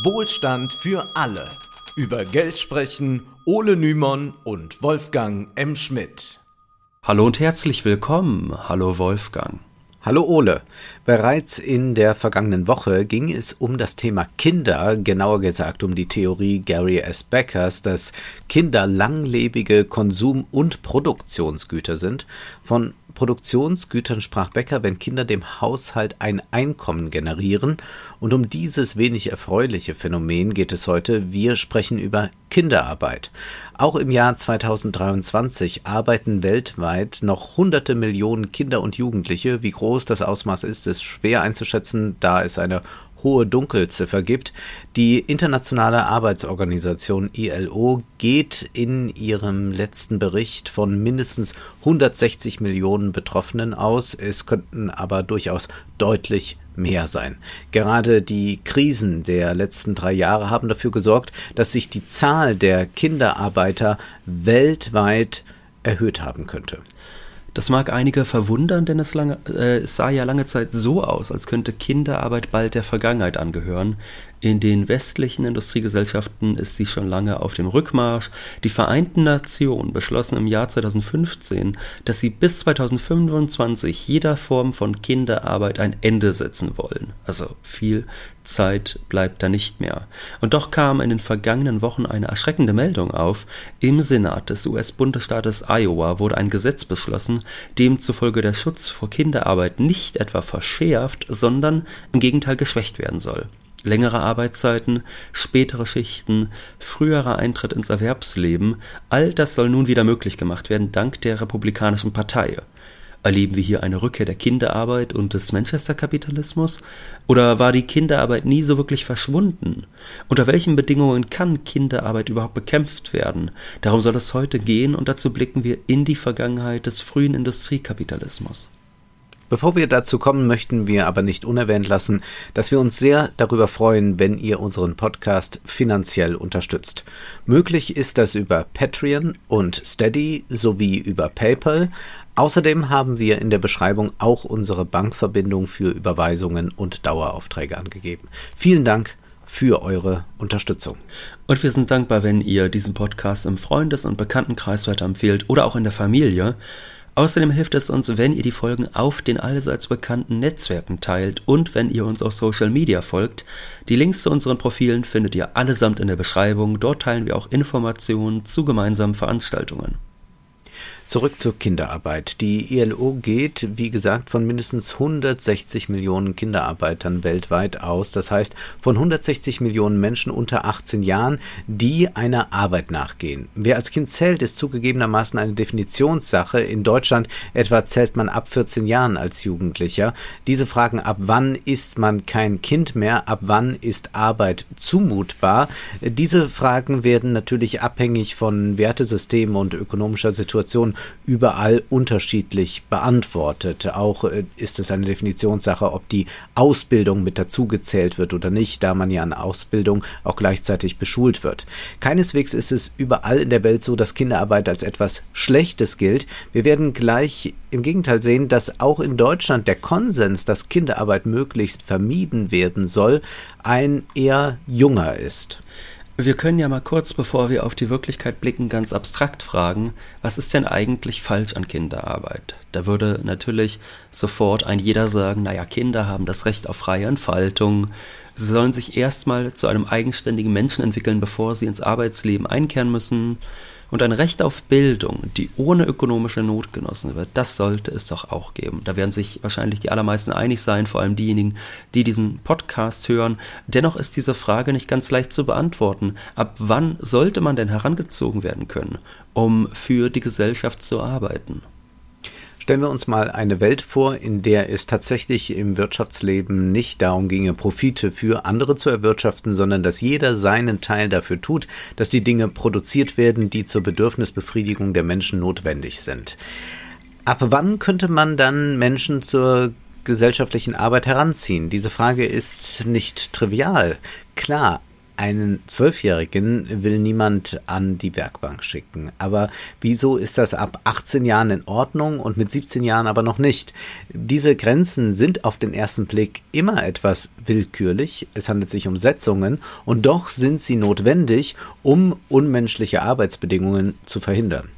Wohlstand für alle. Über Geld sprechen Ole Nymon und Wolfgang M. Schmidt. Hallo und herzlich willkommen. Hallo Wolfgang. Hallo Ole. Bereits in der vergangenen Woche ging es um das Thema Kinder, genauer gesagt um die Theorie Gary S. Beckers, dass Kinder langlebige Konsum- und Produktionsgüter sind. Von Produktionsgütern sprach Becker, wenn Kinder dem Haushalt ein Einkommen generieren. Und um dieses wenig erfreuliche Phänomen geht es heute. Wir sprechen über Kinderarbeit. Auch im Jahr 2023 arbeiten weltweit noch hunderte Millionen Kinder und Jugendliche. Wie groß das Ausmaß ist, ist schwer einzuschätzen, da es eine hohe Dunkelziffer gibt. Die Internationale Arbeitsorganisation ILO geht in ihrem letzten Bericht von mindestens 160 Millionen Betroffenen aus. Es könnten aber durchaus deutlich mehr sein. Gerade die Krisen der letzten drei Jahre haben dafür gesorgt, dass sich die Zahl der Kinderarbeiter weltweit erhöht haben könnte. Das mag einige verwundern, denn es, lange, äh, es sah ja lange Zeit so aus, als könnte Kinderarbeit bald der Vergangenheit angehören. In den westlichen Industriegesellschaften ist sie schon lange auf dem Rückmarsch. Die Vereinten Nationen beschlossen im Jahr 2015, dass sie bis 2025 jeder Form von Kinderarbeit ein Ende setzen wollen. Also viel Zeit bleibt da nicht mehr. Und doch kam in den vergangenen Wochen eine erschreckende Meldung auf. Im Senat des US-Bundesstaates Iowa wurde ein Gesetz beschlossen, demzufolge der Schutz vor Kinderarbeit nicht etwa verschärft, sondern im Gegenteil geschwächt werden soll längere Arbeitszeiten, spätere Schichten, früherer Eintritt ins Erwerbsleben, all das soll nun wieder möglich gemacht werden dank der Republikanischen Partei. Erleben wir hier eine Rückkehr der Kinderarbeit und des Manchester-Kapitalismus? Oder war die Kinderarbeit nie so wirklich verschwunden? Unter welchen Bedingungen kann Kinderarbeit überhaupt bekämpft werden? Darum soll es heute gehen und dazu blicken wir in die Vergangenheit des frühen Industriekapitalismus. Bevor wir dazu kommen, möchten wir aber nicht unerwähnt lassen, dass wir uns sehr darüber freuen, wenn ihr unseren Podcast finanziell unterstützt. Möglich ist das über Patreon und Steady sowie über PayPal. Außerdem haben wir in der Beschreibung auch unsere Bankverbindung für Überweisungen und Daueraufträge angegeben. Vielen Dank für eure Unterstützung. Und wir sind dankbar, wenn ihr diesen Podcast im Freundes- und Bekanntenkreis weiterempfehlt oder auch in der Familie. Außerdem hilft es uns, wenn ihr die Folgen auf den allseits bekannten Netzwerken teilt und wenn ihr uns auf Social Media folgt. Die Links zu unseren Profilen findet ihr allesamt in der Beschreibung. Dort teilen wir auch Informationen zu gemeinsamen Veranstaltungen. Zurück zur Kinderarbeit. Die ILO geht, wie gesagt, von mindestens 160 Millionen Kinderarbeitern weltweit aus. Das heißt, von 160 Millionen Menschen unter 18 Jahren, die einer Arbeit nachgehen. Wer als Kind zählt, ist zugegebenermaßen eine Definitionssache. In Deutschland etwa zählt man ab 14 Jahren als Jugendlicher. Diese fragen, ab wann ist man kein Kind mehr? Ab wann ist Arbeit zumutbar? Diese Fragen werden natürlich abhängig von Wertesystemen und ökonomischer Situation überall unterschiedlich beantwortet. Auch äh, ist es eine Definitionssache, ob die Ausbildung mit dazugezählt wird oder nicht, da man ja an Ausbildung auch gleichzeitig beschult wird. Keineswegs ist es überall in der Welt so, dass Kinderarbeit als etwas Schlechtes gilt. Wir werden gleich im Gegenteil sehen, dass auch in Deutschland der Konsens, dass Kinderarbeit möglichst vermieden werden soll, ein eher junger ist. Wir können ja mal kurz, bevor wir auf die Wirklichkeit blicken, ganz abstrakt fragen, was ist denn eigentlich falsch an Kinderarbeit? Da würde natürlich sofort ein jeder sagen, naja, Kinder haben das Recht auf freie Entfaltung, sie sollen sich erstmal zu einem eigenständigen Menschen entwickeln, bevor sie ins Arbeitsleben einkehren müssen. Und ein Recht auf Bildung, die ohne ökonomische Not genossen wird, das sollte es doch auch geben. Da werden sich wahrscheinlich die allermeisten einig sein, vor allem diejenigen, die diesen Podcast hören. Dennoch ist diese Frage nicht ganz leicht zu beantworten. Ab wann sollte man denn herangezogen werden können, um für die Gesellschaft zu arbeiten? Stellen wir uns mal eine Welt vor, in der es tatsächlich im Wirtschaftsleben nicht darum ginge, Profite für andere zu erwirtschaften, sondern dass jeder seinen Teil dafür tut, dass die Dinge produziert werden, die zur Bedürfnisbefriedigung der Menschen notwendig sind. Ab wann könnte man dann Menschen zur gesellschaftlichen Arbeit heranziehen? Diese Frage ist nicht trivial. Klar, einen Zwölfjährigen will niemand an die Werkbank schicken. Aber wieso ist das ab 18 Jahren in Ordnung und mit 17 Jahren aber noch nicht? Diese Grenzen sind auf den ersten Blick immer etwas willkürlich. Es handelt sich um Setzungen und doch sind sie notwendig, um unmenschliche Arbeitsbedingungen zu verhindern.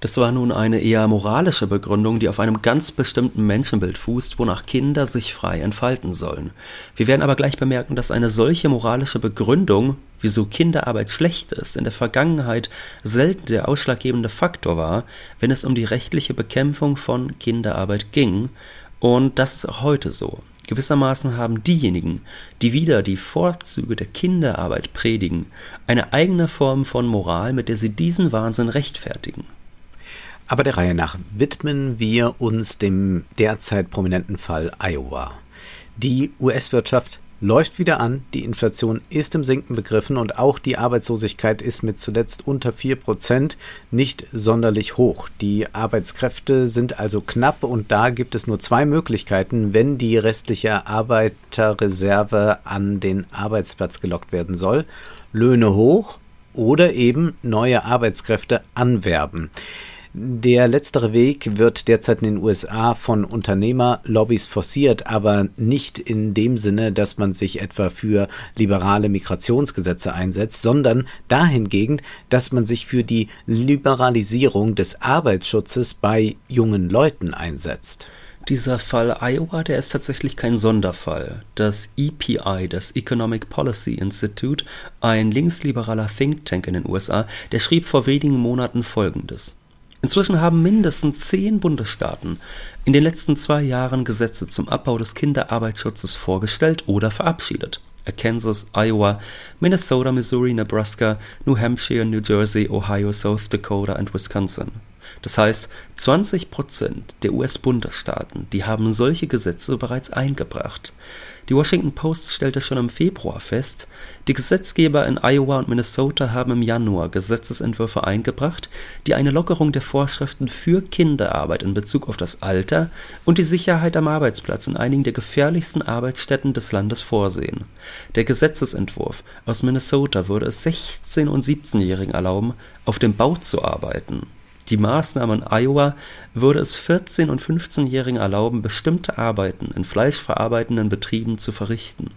Das war nun eine eher moralische Begründung, die auf einem ganz bestimmten Menschenbild fußt, wonach Kinder sich frei entfalten sollen. Wir werden aber gleich bemerken, dass eine solche moralische Begründung, wieso Kinderarbeit schlecht ist, in der Vergangenheit selten der ausschlaggebende Faktor war, wenn es um die rechtliche Bekämpfung von Kinderarbeit ging, und das ist auch heute so. Gewissermaßen haben diejenigen, die wieder die Vorzüge der Kinderarbeit predigen, eine eigene Form von Moral, mit der sie diesen Wahnsinn rechtfertigen. Aber der Reihe nach widmen wir uns dem derzeit prominenten Fall Iowa. Die US-Wirtschaft läuft wieder an, die Inflation ist im Sinken begriffen und auch die Arbeitslosigkeit ist mit zuletzt unter 4% nicht sonderlich hoch. Die Arbeitskräfte sind also knapp und da gibt es nur zwei Möglichkeiten, wenn die restliche Arbeiterreserve an den Arbeitsplatz gelockt werden soll. Löhne hoch oder eben neue Arbeitskräfte anwerben. Der letztere Weg wird derzeit in den USA von Unternehmerlobbys forciert, aber nicht in dem Sinne, dass man sich etwa für liberale Migrationsgesetze einsetzt, sondern dahingegen, dass man sich für die Liberalisierung des Arbeitsschutzes bei jungen Leuten einsetzt. Dieser Fall Iowa, der ist tatsächlich kein Sonderfall. Das EPI, das Economic Policy Institute, ein linksliberaler Think Tank in den USA, der schrieb vor wenigen Monaten Folgendes. Inzwischen haben mindestens zehn Bundesstaaten in den letzten zwei Jahren Gesetze zum Abbau des Kinderarbeitsschutzes vorgestellt oder verabschiedet. Kansas, Iowa, Minnesota, Missouri, Nebraska, New Hampshire, New Jersey, Ohio, South Dakota und Wisconsin. Das heißt, 20 Prozent der US-Bundesstaaten, die haben solche Gesetze bereits eingebracht. Die Washington Post stellte schon im Februar fest, die Gesetzgeber in Iowa und Minnesota haben im Januar Gesetzesentwürfe eingebracht, die eine Lockerung der Vorschriften für Kinderarbeit in Bezug auf das Alter und die Sicherheit am Arbeitsplatz in einigen der gefährlichsten Arbeitsstätten des Landes vorsehen. Der Gesetzesentwurf aus Minnesota würde es 16- und 17-Jährigen erlauben, auf dem Bau zu arbeiten die Maßnahme in Iowa würde es 14- und 15-Jährigen erlauben, bestimmte Arbeiten in fleischverarbeitenden Betrieben zu verrichten.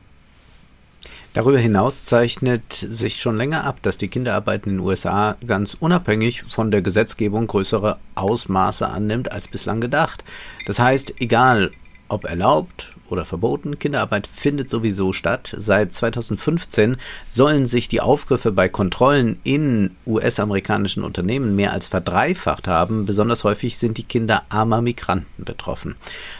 Darüber hinaus zeichnet sich schon länger ab, dass die Kinderarbeit in den USA ganz unabhängig von der Gesetzgebung größere Ausmaße annimmt als bislang gedacht. Das heißt, egal ob erlaubt oder verboten, Kinderarbeit findet sowieso statt. Seit 2015 sollen sich die Aufgriffe bei Kontrollen in US-amerikanischen Unternehmen mehr als verdreifacht haben. Besonders häufig sind die Kinder armer Migranten betroffen.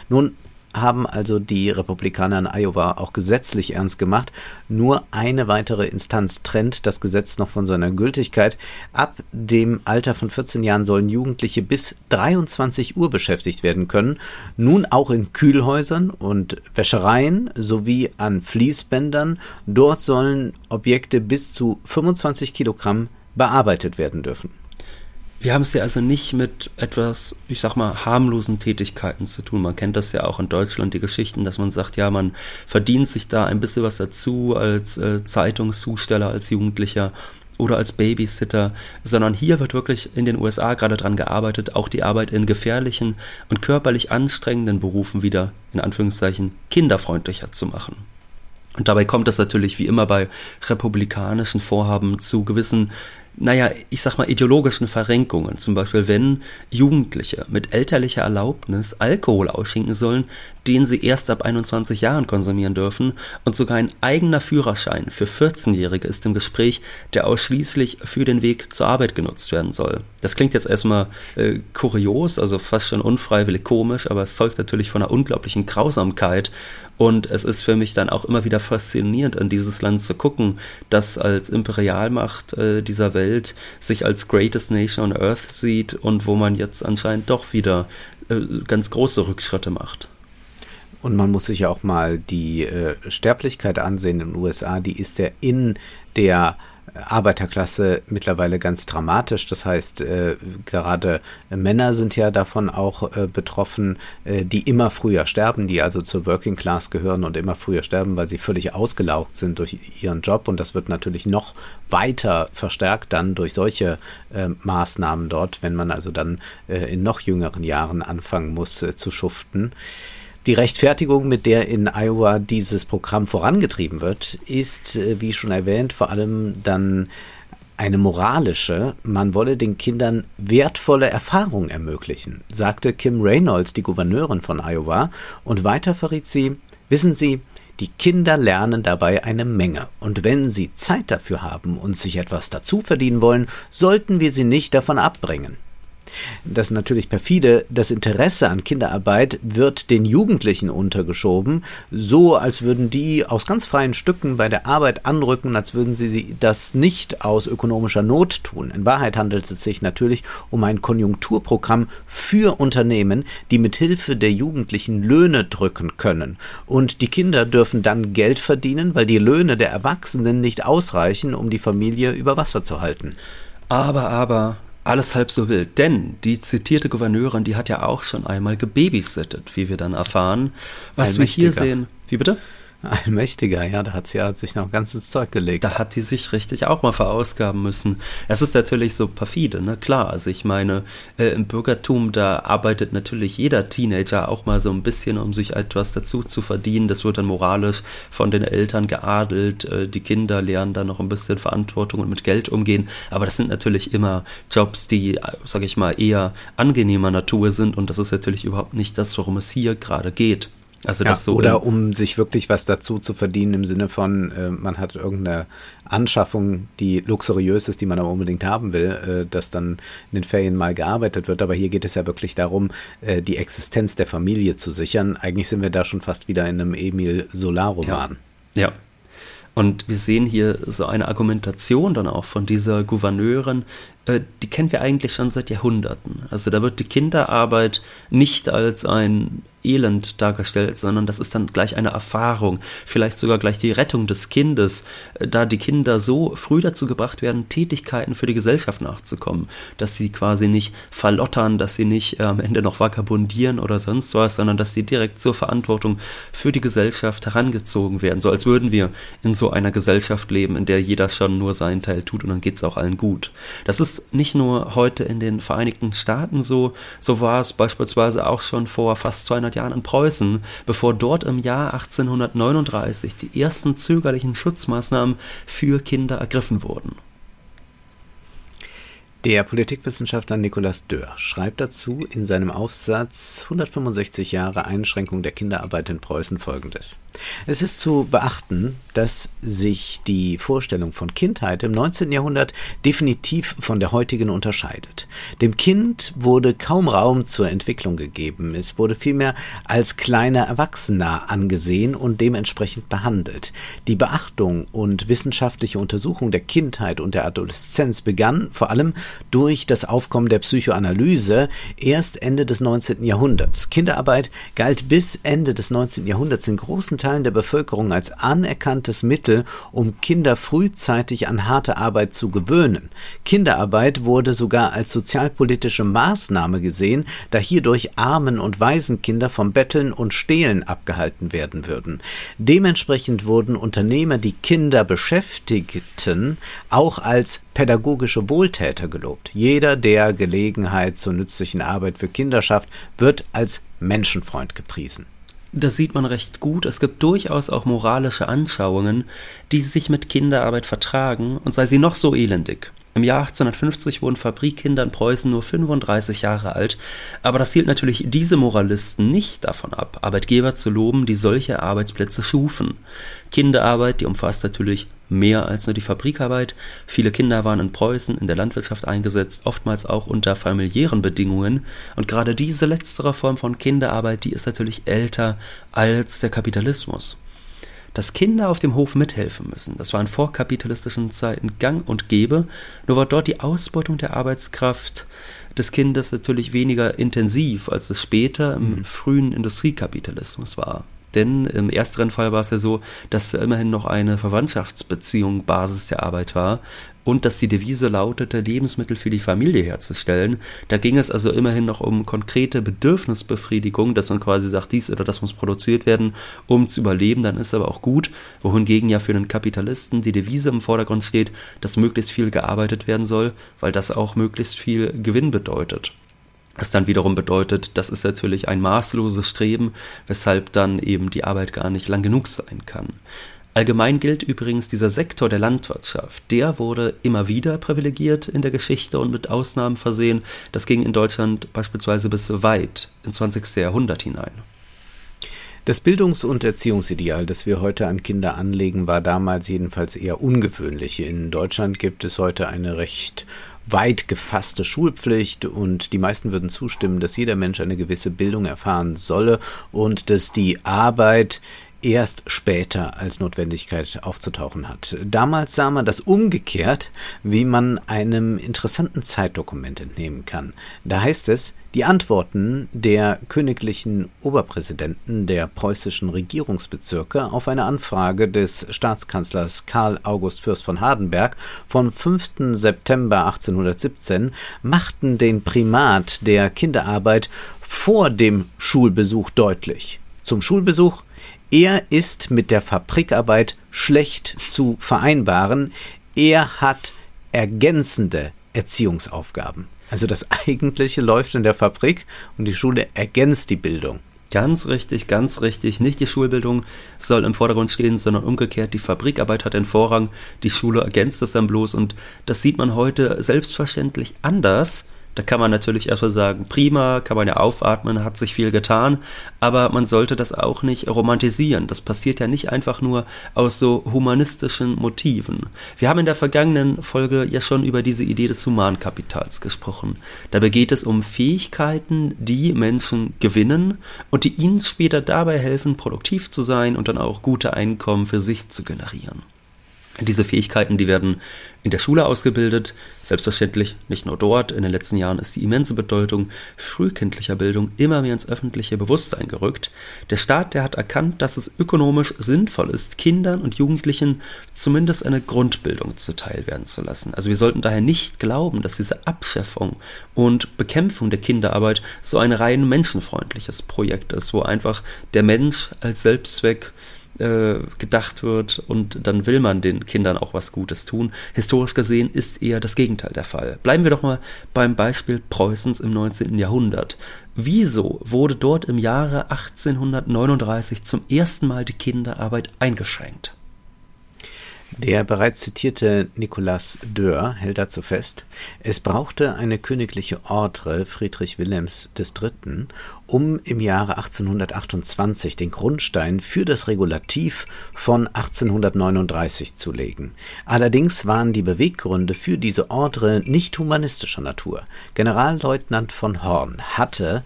Nun haben also die Republikaner in Iowa auch gesetzlich ernst gemacht. Nur eine weitere Instanz trennt das Gesetz noch von seiner Gültigkeit. Ab dem Alter von 14 Jahren sollen Jugendliche bis 23 Uhr beschäftigt werden können. Nun auch in Kühlhäusern und Wäschereien sowie an Fließbändern. Dort sollen Objekte bis zu 25 Kilogramm bearbeitet werden dürfen. Wir haben es ja also nicht mit etwas, ich sag mal, harmlosen Tätigkeiten zu tun. Man kennt das ja auch in Deutschland, die Geschichten, dass man sagt, ja, man verdient sich da ein bisschen was dazu als äh, Zeitungszusteller, als Jugendlicher oder als Babysitter, sondern hier wird wirklich in den USA gerade dran gearbeitet, auch die Arbeit in gefährlichen und körperlich anstrengenden Berufen wieder, in Anführungszeichen, kinderfreundlicher zu machen. Und dabei kommt es natürlich wie immer bei republikanischen Vorhaben zu gewissen naja, ich sag mal, ideologischen Verrenkungen. Zum Beispiel, wenn Jugendliche mit elterlicher Erlaubnis Alkohol ausschinken sollen, den sie erst ab 21 Jahren konsumieren dürfen und sogar ein eigener Führerschein für 14-Jährige ist im Gespräch, der ausschließlich für den Weg zur Arbeit genutzt werden soll. Das klingt jetzt erstmal äh, kurios, also fast schon unfreiwillig komisch, aber es zeugt natürlich von einer unglaublichen Grausamkeit und es ist für mich dann auch immer wieder faszinierend, in dieses Land zu gucken, das als Imperialmacht äh, dieser Welt sich als greatest nation on earth sieht und wo man jetzt anscheinend doch wieder äh, ganz große Rückschritte macht. Und man muss sich ja auch mal die äh, Sterblichkeit ansehen in den USA. Die ist ja in der Arbeiterklasse mittlerweile ganz dramatisch. Das heißt, äh, gerade Männer sind ja davon auch äh, betroffen, äh, die immer früher sterben, die also zur Working Class gehören und immer früher sterben, weil sie völlig ausgelaugt sind durch ihren Job. Und das wird natürlich noch weiter verstärkt dann durch solche äh, Maßnahmen dort, wenn man also dann äh, in noch jüngeren Jahren anfangen muss äh, zu schuften. Die Rechtfertigung, mit der in Iowa dieses Programm vorangetrieben wird, ist, äh, wie schon erwähnt, vor allem dann eine moralische, man wolle den Kindern wertvolle Erfahrungen ermöglichen, sagte Kim Reynolds, die Gouverneurin von Iowa, und weiter verriet sie, wissen Sie, die Kinder lernen dabei eine Menge, und wenn sie Zeit dafür haben und sich etwas dazu verdienen wollen, sollten wir sie nicht davon abbringen. Das natürlich perfide. Das Interesse an Kinderarbeit wird den Jugendlichen untergeschoben, so als würden die aus ganz freien Stücken bei der Arbeit anrücken, als würden sie das nicht aus ökonomischer Not tun. In Wahrheit handelt es sich natürlich um ein Konjunkturprogramm für Unternehmen, die mithilfe der Jugendlichen Löhne drücken können. Und die Kinder dürfen dann Geld verdienen, weil die Löhne der Erwachsenen nicht ausreichen, um die Familie über Wasser zu halten. Aber, aber, alles halb so wild, denn die zitierte Gouverneurin, die hat ja auch schon einmal gebabysittet, wie wir dann erfahren. Was wir hier sehen. Wie bitte? Allmächtiger, ja, da hat sie ja sich noch ganz ins Zeug gelegt. Da hat die sich richtig auch mal verausgaben müssen. Es ist natürlich so perfide, ne? Klar, also ich meine, äh, im Bürgertum, da arbeitet natürlich jeder Teenager auch mal so ein bisschen, um sich etwas dazu zu verdienen. Das wird dann moralisch von den Eltern geadelt. Äh, die Kinder lernen dann noch ein bisschen Verantwortung und mit Geld umgehen. Aber das sind natürlich immer Jobs, die, sag ich mal, eher angenehmer Natur sind. Und das ist natürlich überhaupt nicht das, worum es hier gerade geht. Also das ja, so oder um sich wirklich was dazu zu verdienen im Sinne von, äh, man hat irgendeine Anschaffung, die luxuriös ist, die man aber unbedingt haben will, äh, dass dann in den Ferien mal gearbeitet wird. Aber hier geht es ja wirklich darum, äh, die Existenz der Familie zu sichern. Eigentlich sind wir da schon fast wieder in einem Emil Solar-Roman. Ja. ja. Und wir sehen hier so eine Argumentation dann auch von dieser Gouverneurin, äh, die kennen wir eigentlich schon seit Jahrhunderten. Also da wird die Kinderarbeit nicht als ein Elend dargestellt, sondern das ist dann gleich eine Erfahrung, vielleicht sogar gleich die Rettung des Kindes, äh, da die Kinder so früh dazu gebracht werden, Tätigkeiten für die Gesellschaft nachzukommen, dass sie quasi nicht verlottern, dass sie nicht äh, am Ende noch vagabundieren oder sonst was, sondern dass sie direkt zur Verantwortung für die Gesellschaft herangezogen werden, so als würden wir in so einer Gesellschaft leben, in der jeder schon nur seinen Teil tut und dann geht es auch allen gut. Das ist nicht nur heute in den Vereinigten Staaten so, so war es beispielsweise auch schon vor fast 200 Jahren in Preußen, bevor dort im Jahr 1839 die ersten zögerlichen Schutzmaßnahmen für Kinder ergriffen wurden. Der Politikwissenschaftler Nicolas Dörr schreibt dazu in seinem Aufsatz 165 Jahre Einschränkung der Kinderarbeit in Preußen folgendes. Es ist zu beachten, dass sich die Vorstellung von Kindheit im 19. Jahrhundert definitiv von der heutigen unterscheidet. Dem Kind wurde kaum Raum zur Entwicklung gegeben, es wurde vielmehr als kleiner Erwachsener angesehen und dementsprechend behandelt. Die Beachtung und wissenschaftliche Untersuchung der Kindheit und der Adoleszenz begann vor allem durch das Aufkommen der Psychoanalyse erst Ende des 19. Jahrhunderts. Kinderarbeit galt bis Ende des 19. Jahrhunderts in großen Teilen der Bevölkerung als anerkanntes Mittel, um Kinder frühzeitig an harte Arbeit zu gewöhnen. Kinderarbeit wurde sogar als sozialpolitische Maßnahme gesehen, da hierdurch Armen und Waisenkinder vom Betteln und Stehlen abgehalten werden würden. Dementsprechend wurden Unternehmer, die Kinder beschäftigten, auch als pädagogische Wohltäter gelobt. Jeder, der Gelegenheit zur nützlichen Arbeit für Kinder schafft, wird als Menschenfreund gepriesen. Das sieht man recht gut. Es gibt durchaus auch moralische Anschauungen, die sich mit Kinderarbeit vertragen und sei sie noch so elendig. Im Jahr 1850 wurden Fabrikkinder in Preußen nur 35 Jahre alt, aber das hielt natürlich diese Moralisten nicht davon ab, Arbeitgeber zu loben, die solche Arbeitsplätze schufen. Kinderarbeit, die umfasst natürlich mehr als nur die Fabrikarbeit. Viele Kinder waren in Preußen in der Landwirtschaft eingesetzt, oftmals auch unter familiären Bedingungen. Und gerade diese letztere Form von Kinderarbeit, die ist natürlich älter als der Kapitalismus. Dass Kinder auf dem Hof mithelfen müssen. Das war in vorkapitalistischen Zeiten gang und gäbe, nur war dort die Ausbeutung der Arbeitskraft des Kindes natürlich weniger intensiv, als es später im mhm. frühen Industriekapitalismus war. Denn im ersteren Fall war es ja so, dass immerhin noch eine Verwandtschaftsbeziehung Basis der Arbeit war und dass die Devise lautete, Lebensmittel für die Familie herzustellen. Da ging es also immerhin noch um konkrete Bedürfnisbefriedigung, dass man quasi sagt, dies oder das muss produziert werden, um zu überleben, dann ist aber auch gut, wohingegen ja für den Kapitalisten die Devise im Vordergrund steht, dass möglichst viel gearbeitet werden soll, weil das auch möglichst viel Gewinn bedeutet. Was dann wiederum bedeutet, das ist natürlich ein maßloses Streben, weshalb dann eben die Arbeit gar nicht lang genug sein kann. Allgemein gilt übrigens dieser Sektor der Landwirtschaft. Der wurde immer wieder privilegiert in der Geschichte und mit Ausnahmen versehen. Das ging in Deutschland beispielsweise bis weit ins 20. Jahrhundert hinein. Das Bildungs- und Erziehungsideal, das wir heute an Kinder anlegen, war damals jedenfalls eher ungewöhnlich. In Deutschland gibt es heute eine recht weit gefasste Schulpflicht und die meisten würden zustimmen, dass jeder Mensch eine gewisse Bildung erfahren solle und dass die Arbeit erst später als Notwendigkeit aufzutauchen hat. Damals sah man das umgekehrt, wie man einem interessanten Zeitdokument entnehmen kann. Da heißt es, die Antworten der königlichen Oberpräsidenten der preußischen Regierungsbezirke auf eine Anfrage des Staatskanzlers Karl August Fürst von Hardenberg vom 5. September 1817 machten den Primat der Kinderarbeit vor dem Schulbesuch deutlich. Zum Schulbesuch er ist mit der Fabrikarbeit schlecht zu vereinbaren. Er hat ergänzende Erziehungsaufgaben. Also das Eigentliche läuft in der Fabrik und die Schule ergänzt die Bildung. Ganz richtig, ganz richtig. Nicht die Schulbildung soll im Vordergrund stehen, sondern umgekehrt. Die Fabrikarbeit hat den Vorrang, die Schule ergänzt es dann bloß und das sieht man heute selbstverständlich anders. Da kann man natürlich erstmal sagen, prima, kann man ja aufatmen, hat sich viel getan, aber man sollte das auch nicht romantisieren. Das passiert ja nicht einfach nur aus so humanistischen Motiven. Wir haben in der vergangenen Folge ja schon über diese Idee des Humankapitals gesprochen. Dabei geht es um Fähigkeiten, die Menschen gewinnen und die ihnen später dabei helfen, produktiv zu sein und dann auch gute Einkommen für sich zu generieren. Diese Fähigkeiten, die werden in der Schule ausgebildet, selbstverständlich nicht nur dort. In den letzten Jahren ist die immense Bedeutung frühkindlicher Bildung immer mehr ins öffentliche Bewusstsein gerückt. Der Staat, der hat erkannt, dass es ökonomisch sinnvoll ist, Kindern und Jugendlichen zumindest eine Grundbildung zuteil werden zu lassen. Also wir sollten daher nicht glauben, dass diese Abschäffung und Bekämpfung der Kinderarbeit so ein rein menschenfreundliches Projekt ist, wo einfach der Mensch als Selbstzweck äh, gedacht wird und dann will man den Kindern auch was Gutes tun. Historisch gesehen ist eher das Gegenteil der Fall. Bleiben wir doch mal beim Beispiel Preußens im 19. Jahrhundert. Wieso wurde dort im Jahre 1839 zum ersten Mal die Kinderarbeit eingeschränkt? Der bereits zitierte Nicolas Dörr hält dazu fest, es brauchte eine königliche Ordre Friedrich Wilhelms III., um im Jahre 1828 den Grundstein für das Regulativ von 1839 zu legen. Allerdings waren die Beweggründe für diese Ordre nicht humanistischer Natur. Generalleutnant von Horn hatte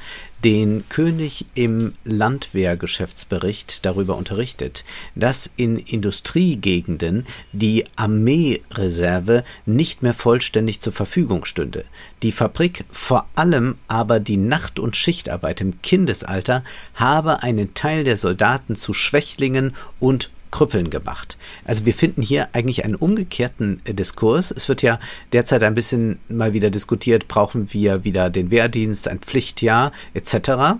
den König im Landwehrgeschäftsbericht darüber unterrichtet, dass in Industriegegenden die Armeereserve nicht mehr vollständig zur Verfügung stünde, die Fabrik, vor allem aber die Nacht- und Schichtarbeit im Kindesalter, habe einen Teil der Soldaten zu Schwächlingen und Krüppeln gemacht. Also wir finden hier eigentlich einen umgekehrten äh, Diskurs. Es wird ja derzeit ein bisschen mal wieder diskutiert, brauchen wir wieder den Wehrdienst, ein Pflichtjahr etc.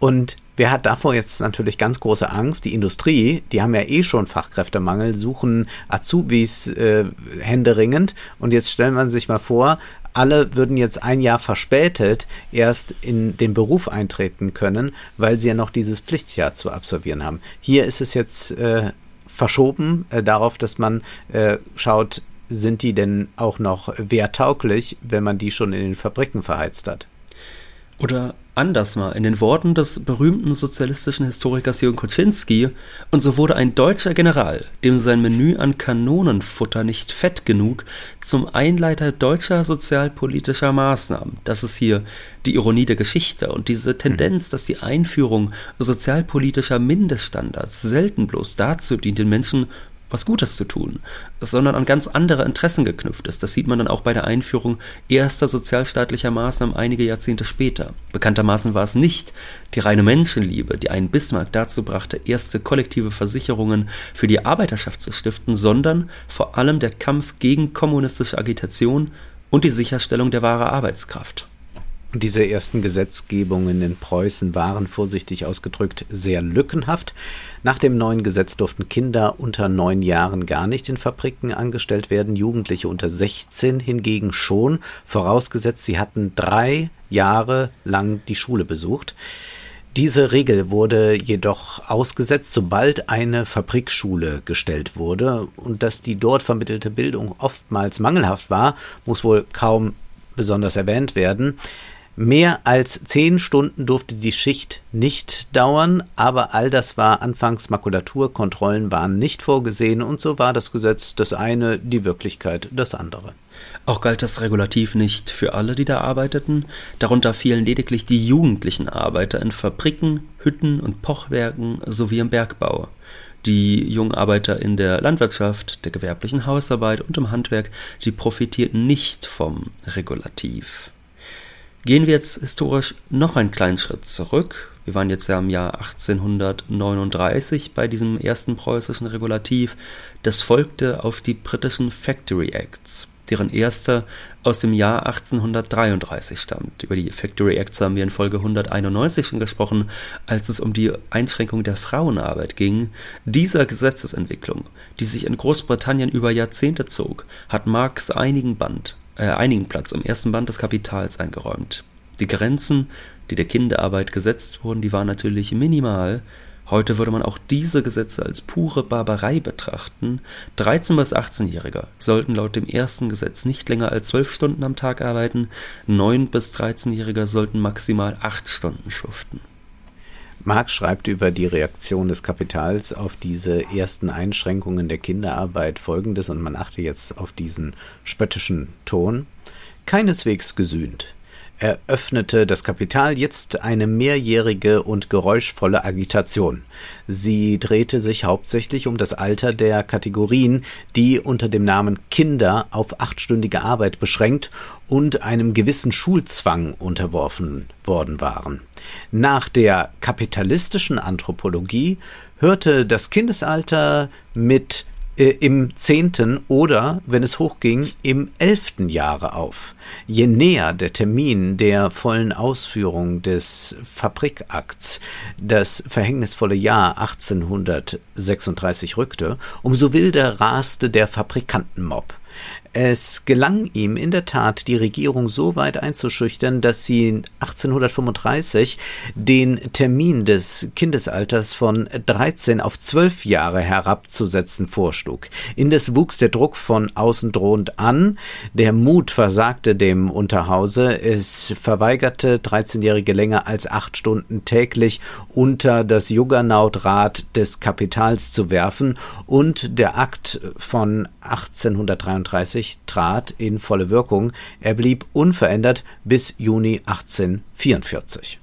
Und wer hat davor jetzt natürlich ganz große Angst? Die Industrie, die haben ja eh schon Fachkräftemangel, suchen Azubis äh, händeringend. Und jetzt stellen wir sich mal vor, alle würden jetzt ein Jahr verspätet erst in den Beruf eintreten können, weil sie ja noch dieses Pflichtjahr zu absolvieren haben. Hier ist es jetzt äh, verschoben äh, darauf, dass man äh, schaut, sind die denn auch noch wehrtauglich, wenn man die schon in den Fabriken verheizt hat? Oder anders mal, in den Worten des berühmten sozialistischen Historikers Jürgen Koczynski, und so wurde ein deutscher General, dem sein Menü an Kanonenfutter nicht fett genug, zum Einleiter deutscher sozialpolitischer Maßnahmen. Das ist hier die Ironie der Geschichte und diese Tendenz, dass die Einführung sozialpolitischer Mindeststandards selten bloß dazu dient, den Menschen was Gutes zu tun, sondern an ganz andere Interessen geknüpft ist. Das sieht man dann auch bei der Einführung erster sozialstaatlicher Maßnahmen einige Jahrzehnte später. Bekanntermaßen war es nicht die reine Menschenliebe, die einen Bismarck dazu brachte, erste kollektive Versicherungen für die Arbeiterschaft zu stiften, sondern vor allem der Kampf gegen kommunistische Agitation und die Sicherstellung der wahre Arbeitskraft. Und diese ersten Gesetzgebungen in Preußen waren, vorsichtig ausgedrückt, sehr lückenhaft. Nach dem neuen Gesetz durften Kinder unter neun Jahren gar nicht in Fabriken angestellt werden, Jugendliche unter 16 hingegen schon, vorausgesetzt sie hatten drei Jahre lang die Schule besucht. Diese Regel wurde jedoch ausgesetzt, sobald eine Fabrikschule gestellt wurde, und dass die dort vermittelte Bildung oftmals mangelhaft war, muss wohl kaum besonders erwähnt werden. Mehr als zehn Stunden durfte die Schicht nicht dauern, aber all das war anfangs Makulatur, Kontrollen waren nicht vorgesehen und so war das Gesetz das eine, die Wirklichkeit das andere. Auch galt das Regulativ nicht für alle, die da arbeiteten, darunter fielen lediglich die jugendlichen Arbeiter in Fabriken, Hütten und Pochwerken sowie im Bergbau. Die jungen Arbeiter in der Landwirtschaft, der gewerblichen Hausarbeit und im Handwerk, die profitierten nicht vom Regulativ. Gehen wir jetzt historisch noch einen kleinen Schritt zurück. Wir waren jetzt ja im Jahr 1839 bei diesem ersten preußischen Regulativ. Das folgte auf die britischen Factory Acts, deren erster aus dem Jahr 1833 stammt. Über die Factory Acts haben wir in Folge 191 schon gesprochen, als es um die Einschränkung der Frauenarbeit ging. Dieser Gesetzesentwicklung, die sich in Großbritannien über Jahrzehnte zog, hat Marx einigen Band einigen Platz im ersten Band des Kapitals eingeräumt. Die Grenzen, die der Kinderarbeit gesetzt wurden, die waren natürlich minimal. Heute würde man auch diese Gesetze als pure Barbarei betrachten. 13- bis 18-Jährige sollten laut dem ersten Gesetz nicht länger als 12 Stunden am Tag arbeiten, 9- bis 13-Jährige sollten maximal 8 Stunden schuften. Marx schreibt über die Reaktion des Kapitals auf diese ersten Einschränkungen der Kinderarbeit folgendes, und man achte jetzt auf diesen spöttischen Ton. Keineswegs gesühnt eröffnete das Kapital jetzt eine mehrjährige und geräuschvolle Agitation. Sie drehte sich hauptsächlich um das Alter der Kategorien, die unter dem Namen Kinder auf achtstündige Arbeit beschränkt und einem gewissen Schulzwang unterworfen worden waren. Nach der kapitalistischen Anthropologie hörte das Kindesalter mit im zehnten oder, wenn es hochging, im elften Jahre auf. Je näher der Termin der vollen Ausführung des Fabrikakts das verhängnisvolle Jahr 1836 rückte, umso wilder raste der Fabrikantenmob. Es gelang ihm in der Tat, die Regierung so weit einzuschüchtern, dass sie 1835 den Termin des Kindesalters von 13 auf 12 Jahre herabzusetzen vorschlug. Indes wuchs der Druck von außen drohend an. Der Mut versagte dem Unterhause. Es verweigerte 13-Jährige länger als acht Stunden täglich unter das Juggernautrad des Kapitals zu werfen und der Akt von 1833 1990 trat in volle Wirkung. Er blieb unverändert bis Juni 1844.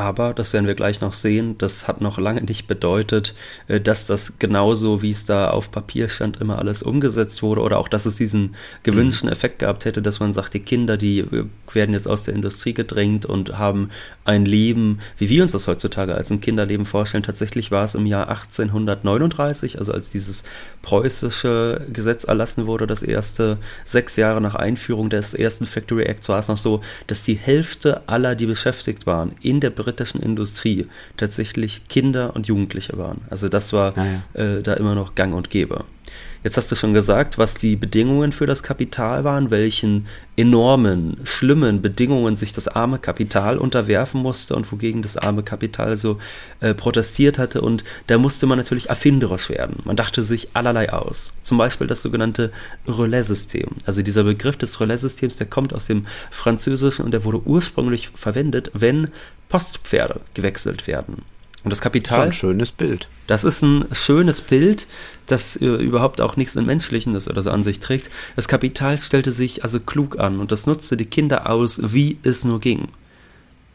Aber, das werden wir gleich noch sehen, das hat noch lange nicht bedeutet, äh, dass das genauso, wie es da auf Papier stand, immer alles umgesetzt wurde oder auch, dass es diesen gewünschten. Effekt gehabt hätte, dass man sagt, die Kinder, die äh, werden jetzt aus der Industrie gedrängt und haben ein Leben, wie wir uns das heutzutage als ein Kinderleben vorstellen. Tatsächlich war es im Jahr 1839, also als dieses preußische Gesetz erlassen wurde, das erste, sechs Jahre nach Einführung des ersten Factory Acts, war es noch so, dass die Hälfte aller, die beschäftigt waren, in der britischen Industrie tatsächlich Kinder und Jugendliche waren. Also das war ah, ja. äh, da immer noch gang und gäbe. Jetzt hast du schon gesagt, was die Bedingungen für das Kapital waren, welchen enormen, schlimmen Bedingungen sich das arme Kapital unterwerfen musste und wogegen das arme Kapital so äh, protestiert hatte. Und da musste man natürlich erfinderisch werden. Man dachte sich allerlei aus. Zum Beispiel das sogenannte Relais-System. Also dieser Begriff des Relais-Systems, der kommt aus dem Französischen und der wurde ursprünglich verwendet, wenn Postpferde gewechselt werden. Und das Kapital. Ist ein schönes Bild. Das ist ein schönes Bild, das äh, überhaupt auch nichts im Menschlichen das oder so an sich trägt. Das Kapital stellte sich also klug an und das nutzte die Kinder aus, wie es nur ging.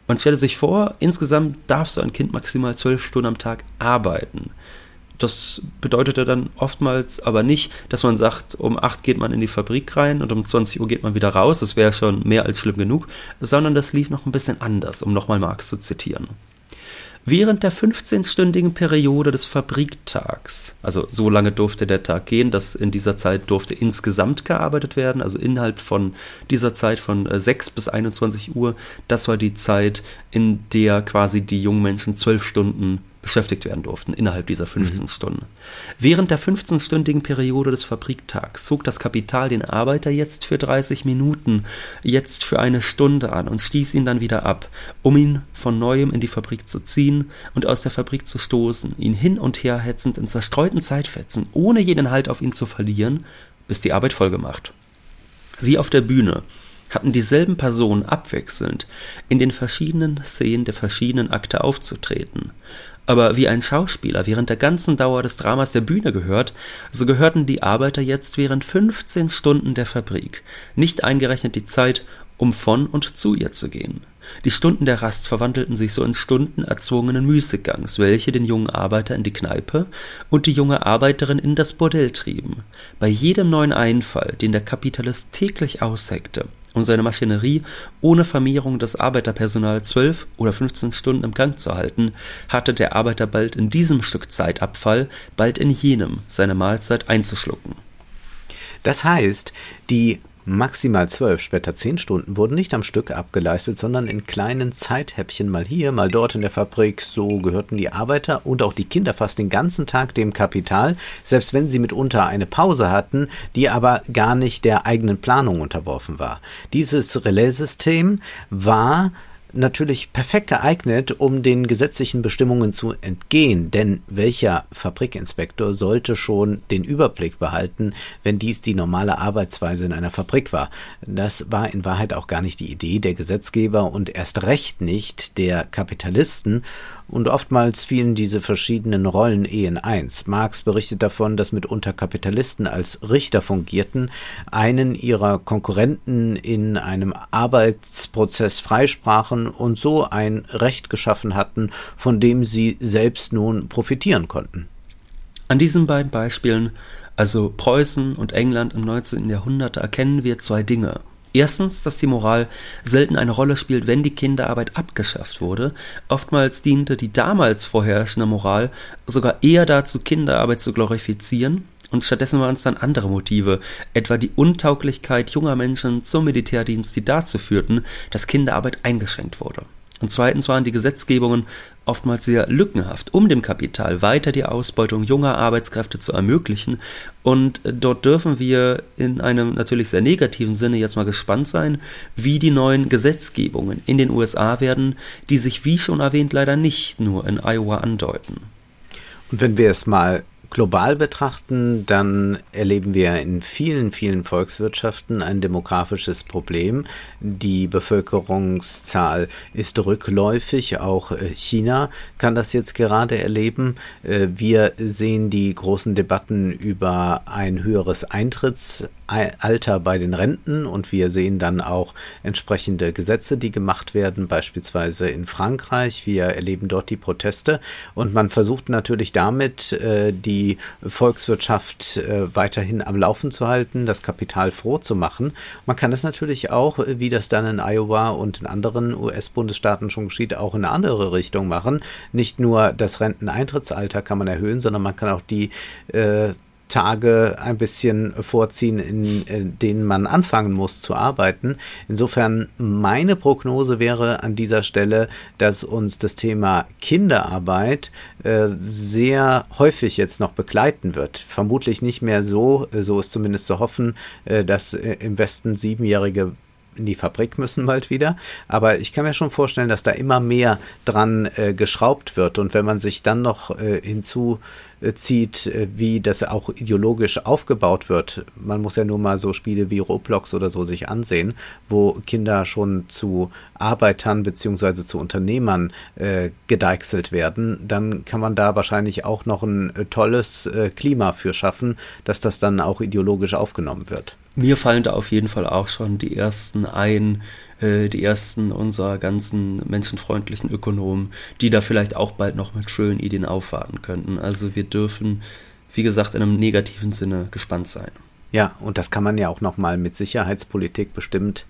Man stellte sich vor, insgesamt darf so ein Kind maximal zwölf Stunden am Tag arbeiten. Das bedeutete dann oftmals aber nicht, dass man sagt, um acht geht man in die Fabrik rein und um 20 Uhr geht man wieder raus, das wäre schon mehr als schlimm genug, sondern das lief noch ein bisschen anders, um nochmal Marx zu zitieren. Während der 15-stündigen Periode des Fabriktags, also so lange durfte der Tag gehen, dass in dieser Zeit durfte insgesamt gearbeitet werden, also innerhalb von dieser Zeit von 6 äh, bis 21 Uhr, das war die Zeit, in der quasi die jungen Menschen zwölf Stunden beschäftigt werden durften innerhalb dieser 15 mhm. Stunden. Während der 15-stündigen Periode des Fabriktags zog das Kapital den Arbeiter jetzt für 30 Minuten, jetzt für eine Stunde an und stieß ihn dann wieder ab, um ihn von neuem in die Fabrik zu ziehen und aus der Fabrik zu stoßen, ihn hin und her hetzend in zerstreuten Zeitfetzen, ohne jeden Halt auf ihn zu verlieren, bis die Arbeit vollgemacht. Wie auf der Bühne hatten dieselben Personen abwechselnd in den verschiedenen Szenen der verschiedenen Akte aufzutreten. Aber wie ein Schauspieler während der ganzen Dauer des Dramas der Bühne gehört, so gehörten die Arbeiter jetzt während 15 Stunden der Fabrik, nicht eingerechnet die Zeit, um von und zu ihr zu gehen. Die Stunden der Rast verwandelten sich so in Stunden erzwungenen Müßiggangs, welche den jungen Arbeiter in die Kneipe und die junge Arbeiterin in das Bordell trieben. Bei jedem neuen Einfall, den der Kapitalist täglich ausheckte, um seine Maschinerie ohne Vermehrung des Arbeiterpersonals zwölf oder fünfzehn Stunden im Gang zu halten, hatte der Arbeiter bald in diesem Stück Zeitabfall, bald in jenem seine Mahlzeit einzuschlucken. Das heißt, die Maximal zwölf, später zehn Stunden wurden nicht am Stück abgeleistet, sondern in kleinen Zeithäppchen mal hier, mal dort in der Fabrik. So gehörten die Arbeiter und auch die Kinder fast den ganzen Tag dem Kapital, selbst wenn sie mitunter eine Pause hatten, die aber gar nicht der eigenen Planung unterworfen war. Dieses Relaissystem war natürlich perfekt geeignet, um den gesetzlichen Bestimmungen zu entgehen, denn welcher Fabrikinspektor sollte schon den Überblick behalten, wenn dies die normale Arbeitsweise in einer Fabrik war? Das war in Wahrheit auch gar nicht die Idee der Gesetzgeber und erst recht nicht der Kapitalisten, und oftmals fielen diese verschiedenen Rollen eh in eins. Marx berichtet davon, dass mitunter Kapitalisten als Richter fungierten, einen ihrer Konkurrenten in einem Arbeitsprozess freisprachen und so ein Recht geschaffen hatten, von dem sie selbst nun profitieren konnten. An diesen beiden Beispielen, also Preußen und England im 19. Jahrhundert, erkennen wir zwei Dinge. Erstens, dass die Moral selten eine Rolle spielt, wenn die Kinderarbeit abgeschafft wurde. Oftmals diente die damals vorherrschende Moral sogar eher dazu, Kinderarbeit zu glorifizieren. Und stattdessen waren es dann andere Motive, etwa die Untauglichkeit junger Menschen zum Militärdienst, die dazu führten, dass Kinderarbeit eingeschränkt wurde. Und zweitens waren die Gesetzgebungen oftmals sehr lückenhaft, um dem Kapital weiter die Ausbeutung junger Arbeitskräfte zu ermöglichen. Und dort dürfen wir in einem natürlich sehr negativen Sinne jetzt mal gespannt sein, wie die neuen Gesetzgebungen in den USA werden, die sich, wie schon erwähnt, leider nicht nur in Iowa andeuten. Und wenn wir es mal global betrachten, dann erleben wir in vielen, vielen Volkswirtschaften ein demografisches Problem. Die Bevölkerungszahl ist rückläufig. Auch äh, China kann das jetzt gerade erleben. Äh, wir sehen die großen Debatten über ein höheres Eintritts Alter bei den Renten und wir sehen dann auch entsprechende Gesetze, die gemacht werden, beispielsweise in Frankreich. Wir erleben dort die Proteste und man versucht natürlich damit, äh, die Volkswirtschaft äh, weiterhin am Laufen zu halten, das Kapital froh zu machen. Man kann das natürlich auch, wie das dann in Iowa und in anderen US-Bundesstaaten schon geschieht, auch in eine andere Richtung machen. Nicht nur das Renteneintrittsalter kann man erhöhen, sondern man kann auch die äh, Tage ein bisschen vorziehen, in, denen man anfangen muss zu arbeiten. Insofern meine Prognose wäre an dieser Stelle, dass uns das Thema Kinderarbeit äh, sehr häufig jetzt noch begleiten wird. Vermutlich nicht mehr so, so ist zumindest zu hoffen, äh, dass äh, im Westen Siebenjährige in die Fabrik müssen bald wieder. Aber ich kann mir schon vorstellen, dass da immer mehr dran äh, geschraubt wird. Und wenn man sich dann noch äh, hinzuzieht, äh, wie das auch ideologisch aufgebaut wird, man muss ja nur mal so Spiele wie Roblox oder so sich ansehen, wo Kinder schon zu Arbeitern beziehungsweise zu Unternehmern äh, gedeichselt werden, dann kann man da wahrscheinlich auch noch ein äh, tolles äh, Klima für schaffen, dass das dann auch ideologisch aufgenommen wird. Mir fallen da auf jeden Fall auch schon die ersten ein, äh, die ersten unserer ganzen menschenfreundlichen Ökonomen, die da vielleicht auch bald noch mit schönen Ideen aufwarten könnten. Also wir dürfen, wie gesagt, in einem negativen Sinne gespannt sein. Ja, und das kann man ja auch nochmal mit Sicherheitspolitik bestimmt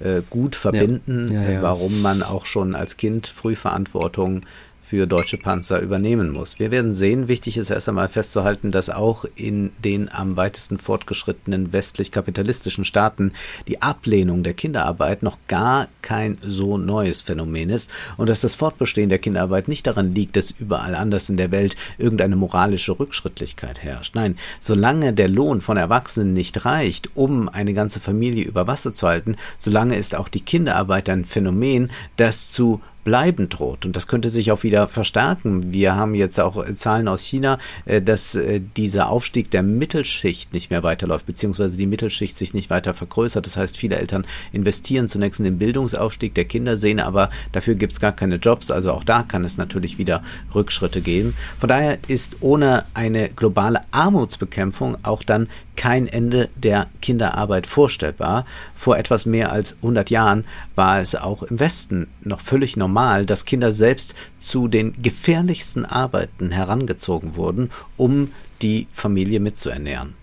äh, gut verbinden, ja. Ja, ja. warum man auch schon als Kind Frühverantwortung für deutsche Panzer übernehmen muss. Wir werden sehen. Wichtig ist erst einmal festzuhalten, dass auch in den am weitesten fortgeschrittenen westlich-kapitalistischen Staaten die Ablehnung der Kinderarbeit noch gar kein so neues Phänomen ist und dass das Fortbestehen der Kinderarbeit nicht daran liegt, dass überall anders in der Welt irgendeine moralische Rückschrittlichkeit herrscht. Nein, solange der Lohn von Erwachsenen nicht reicht, um eine ganze Familie über Wasser zu halten, solange ist auch die Kinderarbeit ein Phänomen, das zu bleiben droht. Und das könnte sich auch wieder verstärken. Wir haben jetzt auch Zahlen aus China, äh, dass äh, dieser Aufstieg der Mittelschicht nicht mehr weiterläuft, beziehungsweise die Mittelschicht sich nicht weiter vergrößert. Das heißt, viele Eltern investieren zunächst in den Bildungsaufstieg der Kinder, sehen aber, dafür gibt es gar keine Jobs. Also auch da kann es natürlich wieder Rückschritte geben. Von daher ist ohne eine globale Armutsbekämpfung auch dann kein Ende der Kinderarbeit vorstellbar. Vor etwas mehr als 100 Jahren war es auch im Westen noch völlig normal, dass Kinder selbst zu den gefährlichsten Arbeiten herangezogen wurden, um die Familie mitzuernähren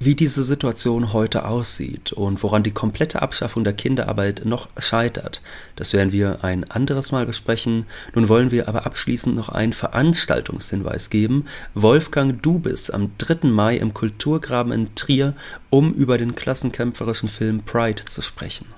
wie diese Situation heute aussieht und woran die komplette Abschaffung der Kinderarbeit noch scheitert. Das werden wir ein anderes Mal besprechen. Nun wollen wir aber abschließend noch einen Veranstaltungshinweis geben. Wolfgang, du bist am 3. Mai im Kulturgraben in Trier, um über den klassenkämpferischen Film Pride zu sprechen.